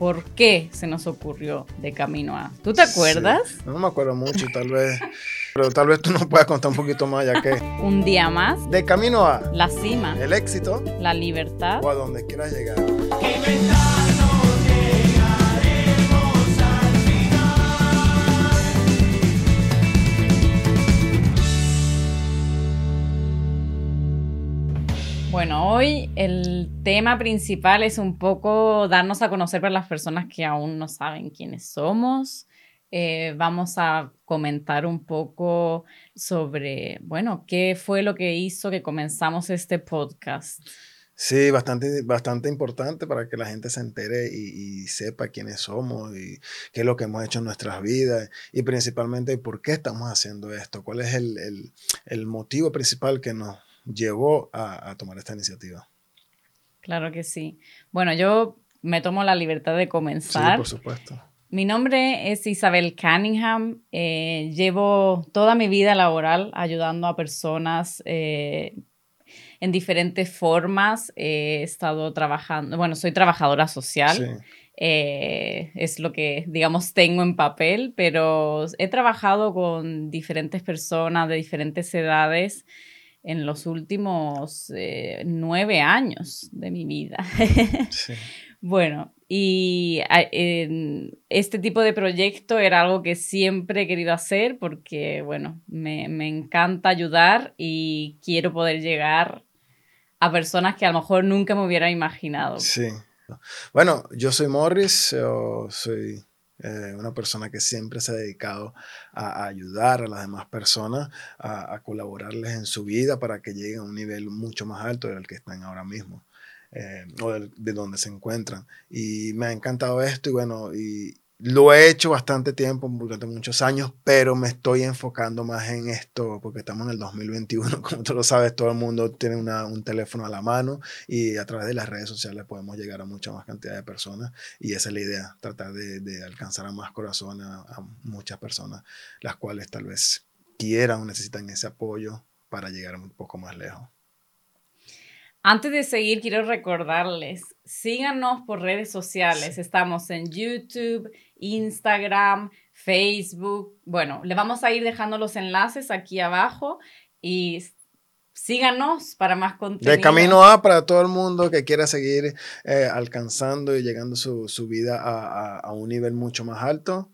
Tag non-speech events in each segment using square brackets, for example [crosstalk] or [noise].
por qué se nos ocurrió de camino a. ¿Tú te acuerdas? No me acuerdo mucho, tal vez. Pero tal vez tú nos puedas contar un poquito más, ya que. Un día más. De camino a. La cima. El éxito. La libertad. O a donde quieras llegar. Bueno, hoy el tema principal es un poco darnos a conocer para las personas que aún no saben quiénes somos. Eh, vamos a comentar un poco sobre, bueno, qué fue lo que hizo que comenzamos este podcast. Sí, bastante, bastante importante para que la gente se entere y, sepa quiénes somos y qué es lo que hemos hecho en nuestras vidas y principalmente por qué estamos haciendo esto, cuál es el, el, el motivo principal que nos llevó a, tomar esta iniciativa. Claro que sí. Bueno, yo me tomo la libertad de comenzar. Sí, por supuesto. Mi nombre es Isabel Cunningham. Eh, llevo toda mi vida laboral ayudando a personas eh, en diferentes formas. he estado trabajando, bueno, soy trabajadora social. Eh, es lo que, digamos, tengo en papel, pero he trabajado con diferentes personas de diferentes edades en los últimos eh, nueve años de mi vida. [laughs] bueno, y este tipo de proyecto era algo que siempre he querido hacer porque, bueno, me, me, encanta ayudar y quiero poder llegar a personas que a lo mejor nunca me hubiera imaginado. Sí. Bueno, yo soy Morris, yo soy eh, una persona que siempre se ha dedicado a, ayudar a las demás personas, a, colaborarles en su vida para que lleguen a un nivel mucho más alto del que están ahora mismo. Eh, o de donde se encuentran. Y me ha encantado esto y bueno, y, lo he hecho bastante tiempo, durante muchos años, pero me estoy enfocando más en esto porque estamos en el 2021. [laughs] Como tú lo sabes, todo el mundo tiene un teléfono a la mano y a través de las redes sociales podemos llegar a mucha más cantidad de personas. Y esa es la idea, tratar de, alcanzar a más corazones, a, a muchas personas, las cuales tal vez quieran o necesitan ese apoyo para llegar un poco más lejos. Antes de seguir, quiero recordarles, síganos por redes sociales. Estamos en YouTube, Instagram, Facebook. Bueno, le vamos a ir dejando los enlaces aquí abajo y síganos para más contenido. De camino A para todo el mundo que quiera seguir eh, alcanzando y llegando su, vida a, a, un nivel mucho más alto.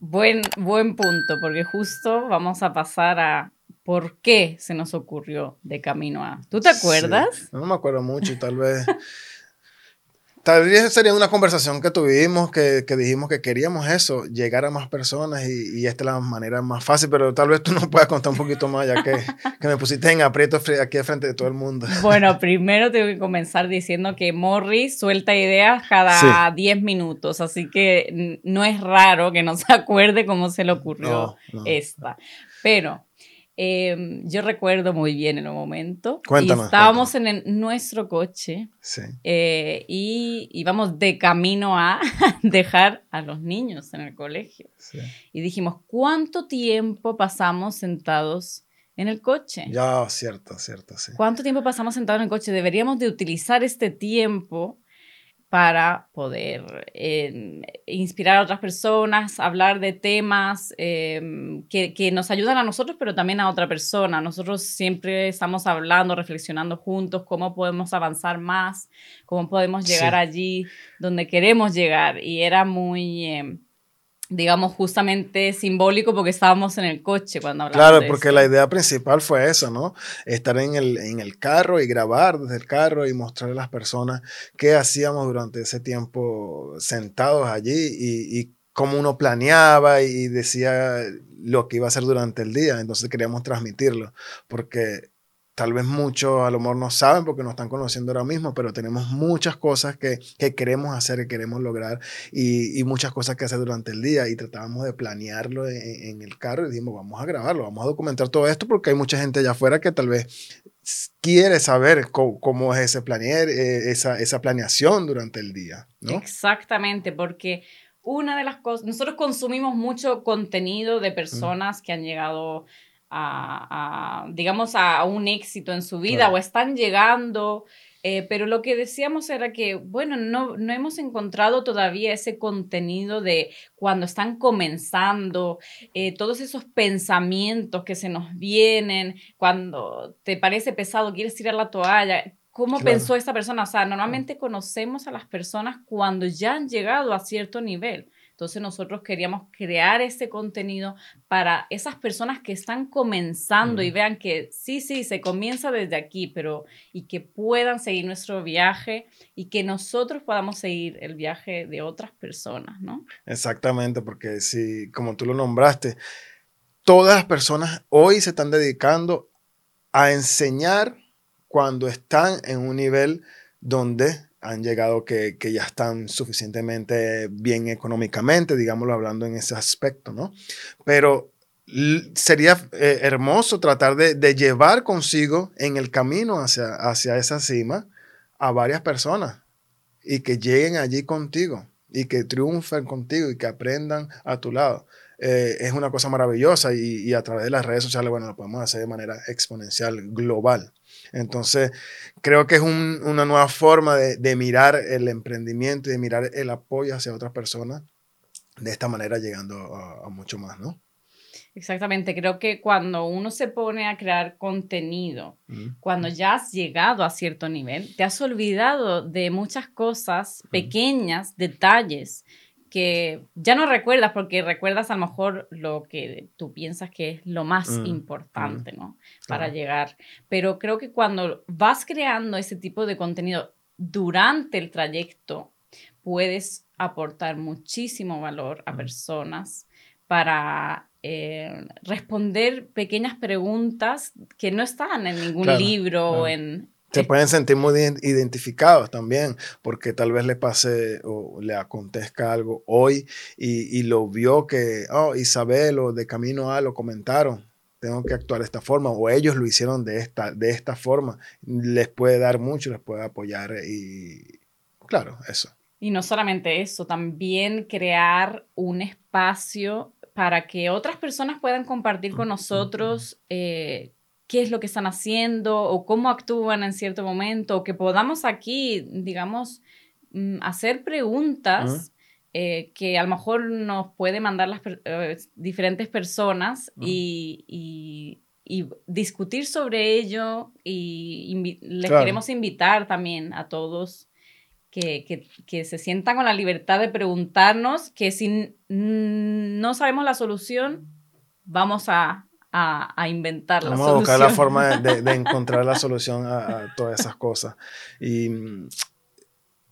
Buen, buen punto, porque justo vamos a pasar a por qué se nos ocurrió de camino a. ¿Tú te acuerdas? No me acuerdo mucho, tal vez. [laughs] Tal vez sería una conversación que tuvimos, que, que, dijimos que queríamos eso, llegar a más personas y, y, esta es la manera más fácil, pero tal vez tú nos puedas contar un poquito más, ya que, [laughs] que me pusiste en aprieto aquí al frente de todo el mundo. Bueno, [laughs] primero tengo que comenzar diciendo que Morris suelta ideas cada 10 minutos, así que no es raro que no se acuerde cómo se le ocurrió esta. Pero Em, yo recuerdo muy bien en un momento. Cuéntame. estábamos en nuestro coche eh, y íbamos de camino a [laughs] dejar a los niños en el colegio. Y dijimos, ¿cuánto tiempo pasamos sentados en el coche? Ya, cierto, cierto, sí. ¿Cuánto tiempo pasamos sentados en el coche? Deberíamos de utilizar este tiempo para poder em, inspirar a otras personas, hablar de temas em, que, que, nos ayudan a nosotros, pero también a otra persona. Nosotros siempre estamos hablando, reflexionando juntos cómo podemos avanzar más, cómo podemos llegar allí donde queremos llegar. Y era muy... Em, digamos, justamente simbólico porque estábamos en el coche cuando hablamos. Claro, porque la idea principal fue eso, ¿no? Estar en el, en el carro y grabar desde el carro y mostrarle a las personas qué hacíamos durante ese tiempo sentados allí y, y cómo uno planeaba y decía lo que iba a hacer durante el día. Entonces queríamos transmitirlo, porque tal vez muchos a lo mejor no saben porque nos están conociendo ahora mismo, pero tenemos muchas cosas que, que queremos hacer, que queremos lograr y, y, muchas cosas que hacer durante el día y tratábamos de planearlo en, el carro y dijimos, vamos a grabarlo, vamos a documentar todo esto porque hay mucha gente allá afuera que tal vez quiere saber cómo, es ese planear, eh, esa, esa planeación durante el día. ¿no? Exactamente, porque una de las cosas, nosotros consumimos mucho contenido de personas que han llegado a, digamos, a un éxito en su vida o están llegando Eh, pero lo que decíamos era que, bueno, no, no hemos encontrado todavía ese contenido de cuando están comenzando, eh, todos esos pensamientos que se nos vienen, cuando te parece pesado, quieres tirar la toalla. ¿Cómo pensó esta persona? O sea, normalmente conocemos a las personas cuando ya han llegado a cierto nivel. Entonces nosotros queríamos crear ese contenido para esas personas que están comenzando y vean que sí, sí, se comienza desde aquí, pero y que puedan seguir nuestro viaje y que nosotros podamos seguir el viaje de otras personas, ¿no? Exactamente, porque si, como tú lo nombraste, todas las personas hoy se están dedicando a enseñar cuando están en un nivel donde han llegado que, ya están suficientemente bien económicamente, digámoslo hablando en ese aspecto, ¿no? Pero sería eh, hermoso tratar de, llevar consigo en el camino hacia, hacia esa cima a varias personas y que lleguen allí contigo y que triunfen contigo y que aprendan a tu lado. Eh, es una cosa maravillosa y, y, a través de las redes sociales, bueno, lo podemos hacer de manera exponencial, global. Entonces, creo que es una nueva forma de, mirar el emprendimiento y de mirar el apoyo hacia otras personas, de esta manera llegando a, mucho más, ¿no? Exactamente, creo que cuando uno se pone a crear contenido, cuando ya has llegado a cierto nivel, te has olvidado de muchas cosas pequeñas, detalles que ya no recuerdas porque recuerdas a lo mejor lo que tú piensas que es lo más mm, importante, mm. ¿no? Para llegar. Pero creo que cuando vas creando ese tipo de contenido durante el trayecto, puedes aportar muchísimo valor a mm. personas para eh, responder pequeñas preguntas que no están en ningún libro o en, se pueden sentir muy identificados también, porque tal vez le pase o le acontezca algo hoy y, lo vio que, oh, Isabel o de camino a lo comentaron, tengo que actuar de esta forma, o ellos lo hicieron de esta, de esta forma, les puede dar mucho, les puede apoyar y claro, eso. Y no solamente eso, también crear un espacio para que otras personas puedan compartir con nosotros eh, qué es lo que están haciendo o cómo actúan en cierto momento, o que podamos aquí, digamos, mm, hacer preguntas eh, que a lo mejor nos puede mandar las eh, diferentes personas y, discutir sobre ello y les queremos invitar también a todos que, que, se sientan con la libertad de preguntarnos, que si no sabemos la solución, vamos a a, a inventar Vamos a buscar la forma de, de [laughs] encontrar la solución a, a, todas esas cosas. Y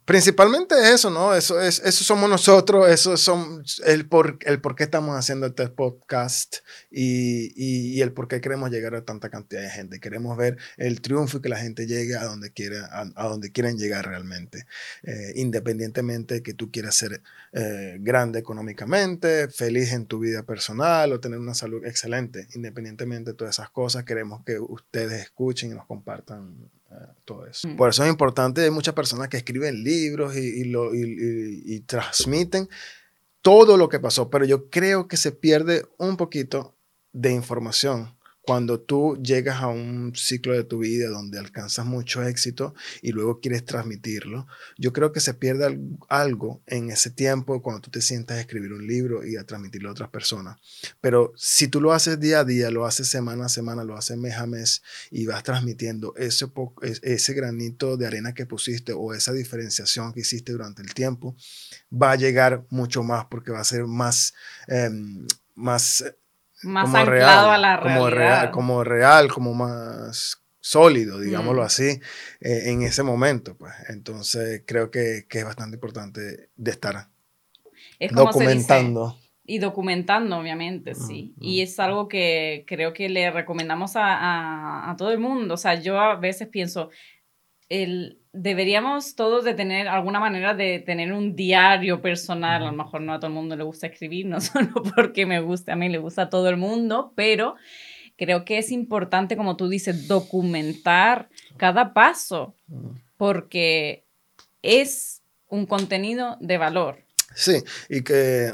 Principalmente eso, ¿no? Eso, es, eso somos nosotros, eso son el por, el por qué estamos haciendo este podcast y, y, el por qué queremos llegar a tanta cantidad de gente. Queremos ver el triunfo y que la gente llegue a donde, quiera, a, donde quieren llegar realmente. Eh, independientemente de que tú quieras ser eh, grande económicamente, feliz en tu vida personal o tener una salud excelente. Independientemente de todas esas cosas, queremos que ustedes escuchen y nos compartan Mm. Por eso es importante, hay muchas personas que escriben libros y, lo, y, transmiten todo lo que pasó, pero yo creo que se pierde un poquito de información cuando tú llegas a un ciclo de tu vida donde alcanzas mucho éxito y luego quieres transmitirlo, yo creo que se pierde algo en ese tiempo cuando tú te sientas a escribir un libro y a transmitirlo a otras personas. Pero si tú lo haces día a día, lo haces semana a semana, lo haces mes a mes y vas transmitiendo ese, ese granito de arena que pusiste o esa diferenciación que hiciste durante el tiempo, va a llegar mucho más porque va a ser más... Em, más más anclado real, a la como Real, como real, como más sólido, digámoslo mm. así, eh, en ese momento. Pues. Entonces creo que, que es bastante importante de estar documentando. y documentando, obviamente, sí. Y es algo que creo que le recomendamos a, a, a, todo el mundo. O sea, yo a veces pienso, el, deberíamos todos de tener alguna manera de tener un diario personal. A lo mejor no a todo el mundo le gusta escribir, no [laughs] solo porque me gusta, a mí le gusta a todo el mundo, pero creo que es importante, como tú dices, documentar cada paso, porque es un contenido de valor. Sí, y que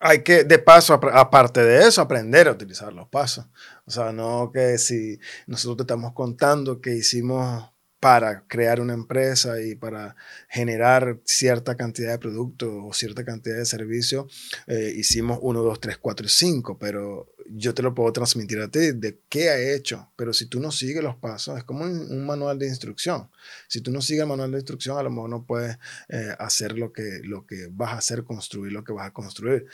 hay que, de paso, aparte de eso, aprender a utilizar los pasos. O sea, no que si nosotros te estamos contando que hicimos para crear una empresa y para generar cierta cantidad de productos o cierta cantidad de servicios, eh, hicimos 1, 2, 3, 4 y 5, pero yo te lo puedo transmitir a ti de qué ha hecho, pero si tú no sigues los pasos, es como un, manual de instrucción. Si tú no sigues el manual de instrucción, a lo mejor no puedes eh, hacer lo que, lo que vas a hacer, construir lo que vas a construir.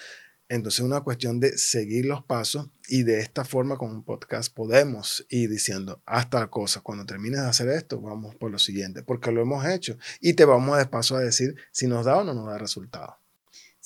Entonces es una cuestión de seguir los pasos y de esta forma con un podcast podemos ir diciendo hasta cosas. Cuando termines de hacer esto, vamos por lo siguiente, porque lo hemos hecho y te vamos de paso a decir si nos da o no nos da resultado.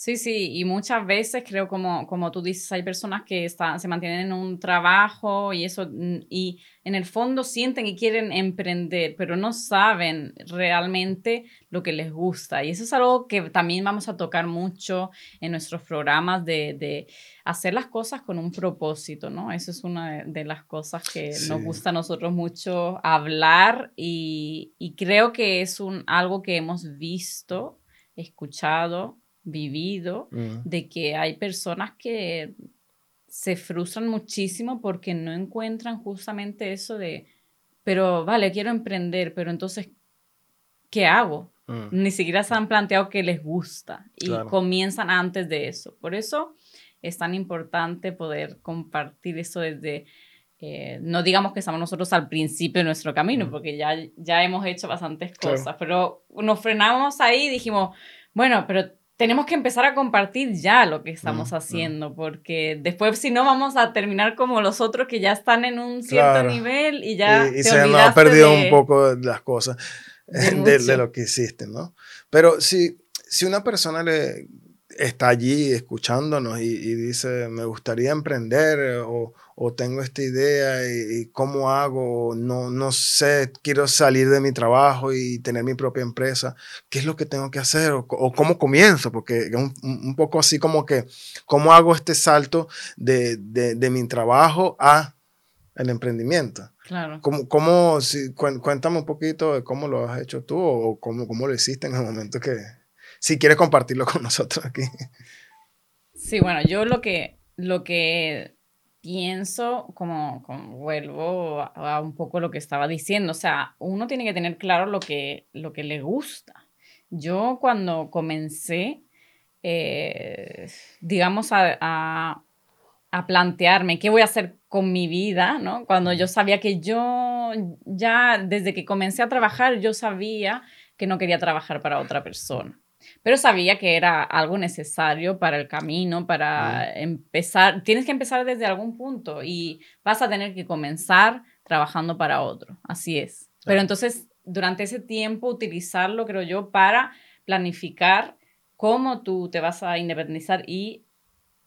Sí, sí, y muchas veces creo como, como tú dices, hay personas que están, se mantienen en un trabajo y eso, mm, y en el fondo sienten que quieren emprender, pero no saben realmente lo que les gusta. Y eso es algo que también vamos a tocar mucho en nuestros programas de, de hacer las cosas con un propósito, ¿no? Eso es una de, las cosas que nos gusta a nosotros mucho hablar y, y creo que es un, algo que hemos visto, escuchado vivido mm. de que hay personas que se frustran muchísimo porque no encuentran justamente eso de, pero vale, quiero emprender, pero entonces, ¿qué hago? Mm. Ni siquiera se han planteado que les gusta y comienzan antes de eso. Por eso es tan importante poder compartir eso desde, eh, no digamos que estamos nosotros al principio de nuestro camino, mm. porque ya, ya hemos hecho bastantes cosas, pero nos frenamos ahí y dijimos, bueno, pero tenemos que empezar a compartir ya lo que estamos haciendo, porque después si no vamos a terminar como los otros que ya están en un cierto nivel y ya... Y, se nos ha perdido un poco las cosas [laughs] de, lo que hiciste, ¿no? Pero si, si una persona le está allí escuchándonos y, y dice, me gustaría emprender o, o tengo esta idea y, cómo hago, no, no sé, quiero salir de mi trabajo y tener mi propia empresa, ¿qué es lo que tengo que hacer o, cómo comienzo? Porque es un, un, poco así como que, ¿cómo hago este salto de, de, de mi trabajo a el emprendimiento? Claro. ¿Cómo, cómo si, cuéntame un poquito de cómo lo has hecho tú o cómo, cómo lo hiciste en el momento que, si quieres compartirlo con nosotros aquí. Sí, bueno, yo lo que, lo que pienso, como, vuelvo a, un poco lo que estaba diciendo, o sea, uno tiene que tener claro lo que, lo que le gusta. Yo cuando comencé, eh, digamos, a, plantearme qué voy a hacer con mi vida, ¿no? Cuando yo sabía que yo ya, desde que comencé a trabajar, yo sabía que no quería trabajar para otra persona pero sabía que era algo necesario para el camino, para empezar. Tienes que empezar desde algún punto y vas a tener que comenzar trabajando para otro. Así es. Pero entonces, durante ese tiempo, utilizarlo, creo yo, para planificar cómo tú te vas a independizar y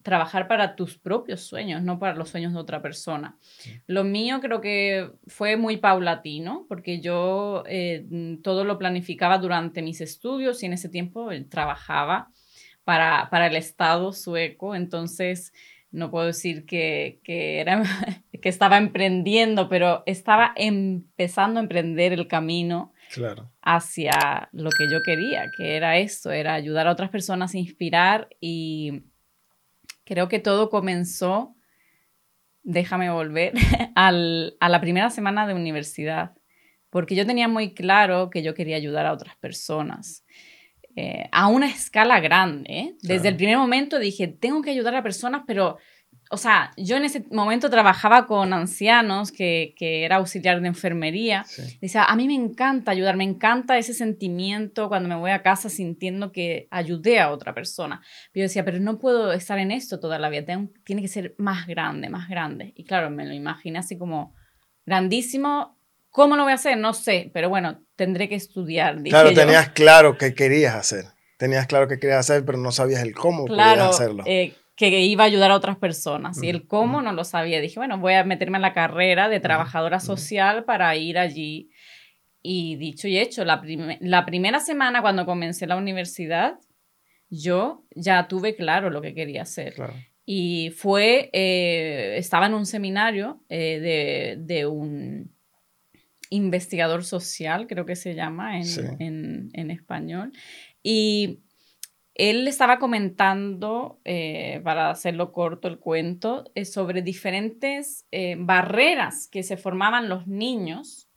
trabajar para tus propios sueños, no para los sueños de otra persona. Lo mío creo que fue muy paulatino, porque yo eh, todo lo planificaba durante mis estudios y en ese tiempo trabajaba para, para el Estado sueco, entonces no puedo decir que, que, era, [laughs] que estaba emprendiendo, pero estaba empezando a emprender el camino claro. hacia lo que yo quería, que era esto, era ayudar a otras personas a inspirar y Creo que todo comenzó, déjame volver, [laughs] al, a la primera semana de universidad, porque yo tenía muy claro que yo quería ayudar a otras personas. Eh, a una escala grande. ¿eh? Desde el primer momento dije, tengo que ayudar a personas, pero o sea, yo en ese momento trabajaba con ancianos, que, que era auxiliar de enfermería. Dice, a mí me encanta ayudar, me encanta ese sentimiento cuando me voy a casa sintiendo que ayudé a otra persona. Pero yo decía, pero no puedo estar en esto toda la vida, tiene que ser más grande, más grande. Y claro, me lo imaginé así como grandísimo. ¿Cómo lo voy a hacer? No sé, pero bueno, tendré que estudiar. Claro, tenías claro qué querías hacer. Tenías claro qué querías hacer, pero no sabías el cómo claro, podías hacerlo. Eh, que iba a ayudar a otras personas. Y el cómo no lo sabía. Dije, bueno, voy a meterme en la carrera de trabajadora social para ir allí. Y dicho y hecho, la, la primera semana cuando comencé la universidad, yo ya tuve claro lo que quería hacer. Y fue, eh, estaba en un seminario eh, de, de, un investigador social, creo que se llama en, en, en español. Y él estaba comentando, eh, para hacerlo corto el cuento, eh, sobre diferentes eh, barreras que se formaban los niños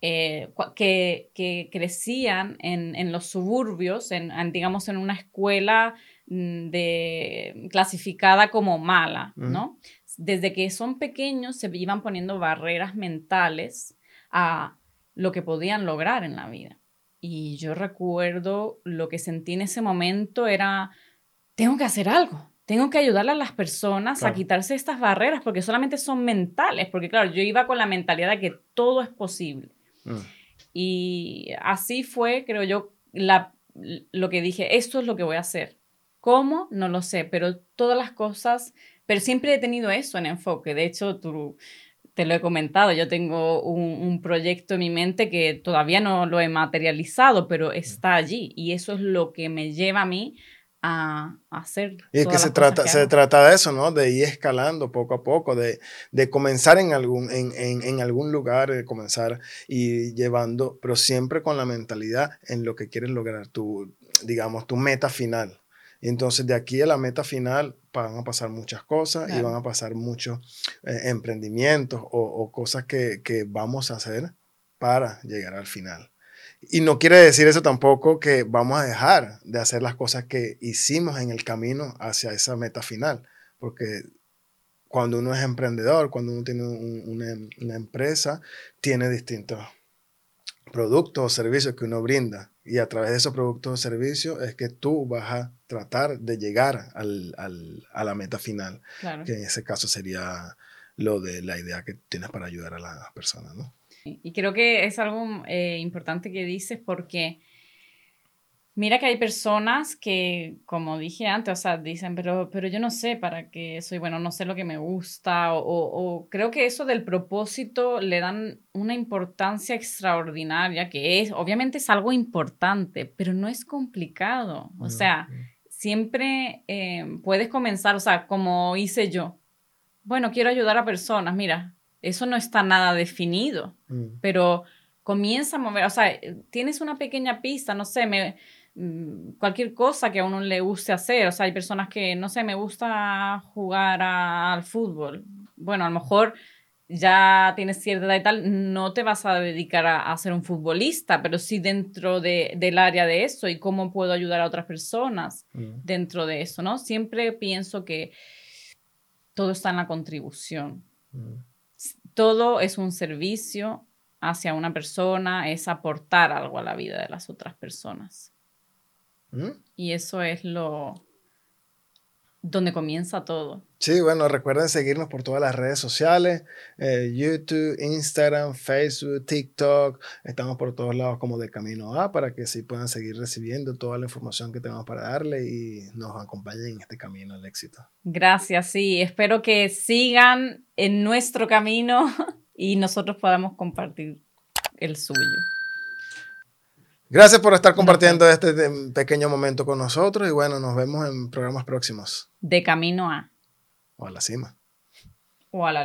que, que, crecían en, en los suburbios, en, digamos en una escuela mm, de, clasificada como mala, ¿no? Desde que son pequeños se iban poniendo barreras mentales a lo que podían lograr en la vida. Y yo recuerdo lo que sentí en ese momento era, tengo que hacer algo, tengo que ayudarle a las personas a quitarse estas barreras porque solamente son mentales, porque claro, yo iba con la mentalidad de que todo es posible. Mm. Y así fue, creo yo, la, lo que dije, esto es lo que voy a hacer. ¿Cómo? No lo sé, pero todas las cosas, pero siempre he tenido eso en enfoque. De hecho, tú, te lo he comentado, yo tengo un, proyecto en mi mente que todavía no lo he materializado, pero está allí y eso es lo que me lleva a mí a, hacer. Y es que se trata, se trata de eso, ¿no? De ir escalando poco a poco, de, de comenzar en algún, en, en, en, algún lugar, de comenzar y llevando, pero siempre con la mentalidad en lo que quieres lograr, tu, digamos, tu meta final. Entonces de aquí a la meta final van a pasar muchas cosas y van a pasar muchos eh, emprendimientos o, o cosas que, que vamos a hacer para llegar al final. Y no quiere decir eso tampoco que vamos a dejar de hacer las cosas que hicimos en el camino hacia esa meta final, porque cuando uno es emprendedor, cuando uno tiene una, una, empresa, tiene distintos productos o servicios que uno brinda. Y a través de esos productos o servicios es que tú vas a tratar de llegar al, al, a la meta final, que en ese caso sería lo de la idea que tienes para ayudar a las personas, ¿no? Y creo que es algo eh, importante que dices porque mira que hay personas que, como dije antes, o sea, dicen, pero, pero yo no sé para qué soy bueno, no sé lo que me gusta, o, o creo que eso del propósito le dan una importancia extraordinaria, que es, obviamente es algo importante, pero no es complicado, o sea, siempre eh, puedes comenzar, o sea, como hice yo. Bueno, quiero ayudar a personas, mira, eso no está nada definido, mm. pero comienza a mover, o sea, tienes una pequeña pista, no sé, me, cualquier cosa que a uno le guste hacer, o sea, hay personas que, no sé, me gusta jugar al fútbol, bueno, a lo mejor ya tienes cierta edad y tal, no te vas a dedicar a, ser un futbolista, pero sí dentro de, del área de eso y cómo puedo ayudar a otras personas mm. dentro de eso, ¿no? Siempre pienso que todo está en la contribución todo es un servicio hacia una persona, es aportar algo a la vida de las otras personas. ¿Mm? Y eso es lo donde comienza todo. Sí, bueno, recuerden seguirnos por todas las redes sociales, eh, YouTube, Instagram, Facebook, TikTok. Estamos por todos lados como de Camino A para que así puedan seguir recibiendo toda la información que tenemos para darle y nos acompañen en este camino al éxito. Gracias, sí. Espero que sigan en nuestro camino [laughs] y nosotros podamos compartir el suyo. Gracias por estar compartiendo este pequeño momento con nosotros y bueno, nos vemos en programas próximos. De camino a. O a la cima. O a la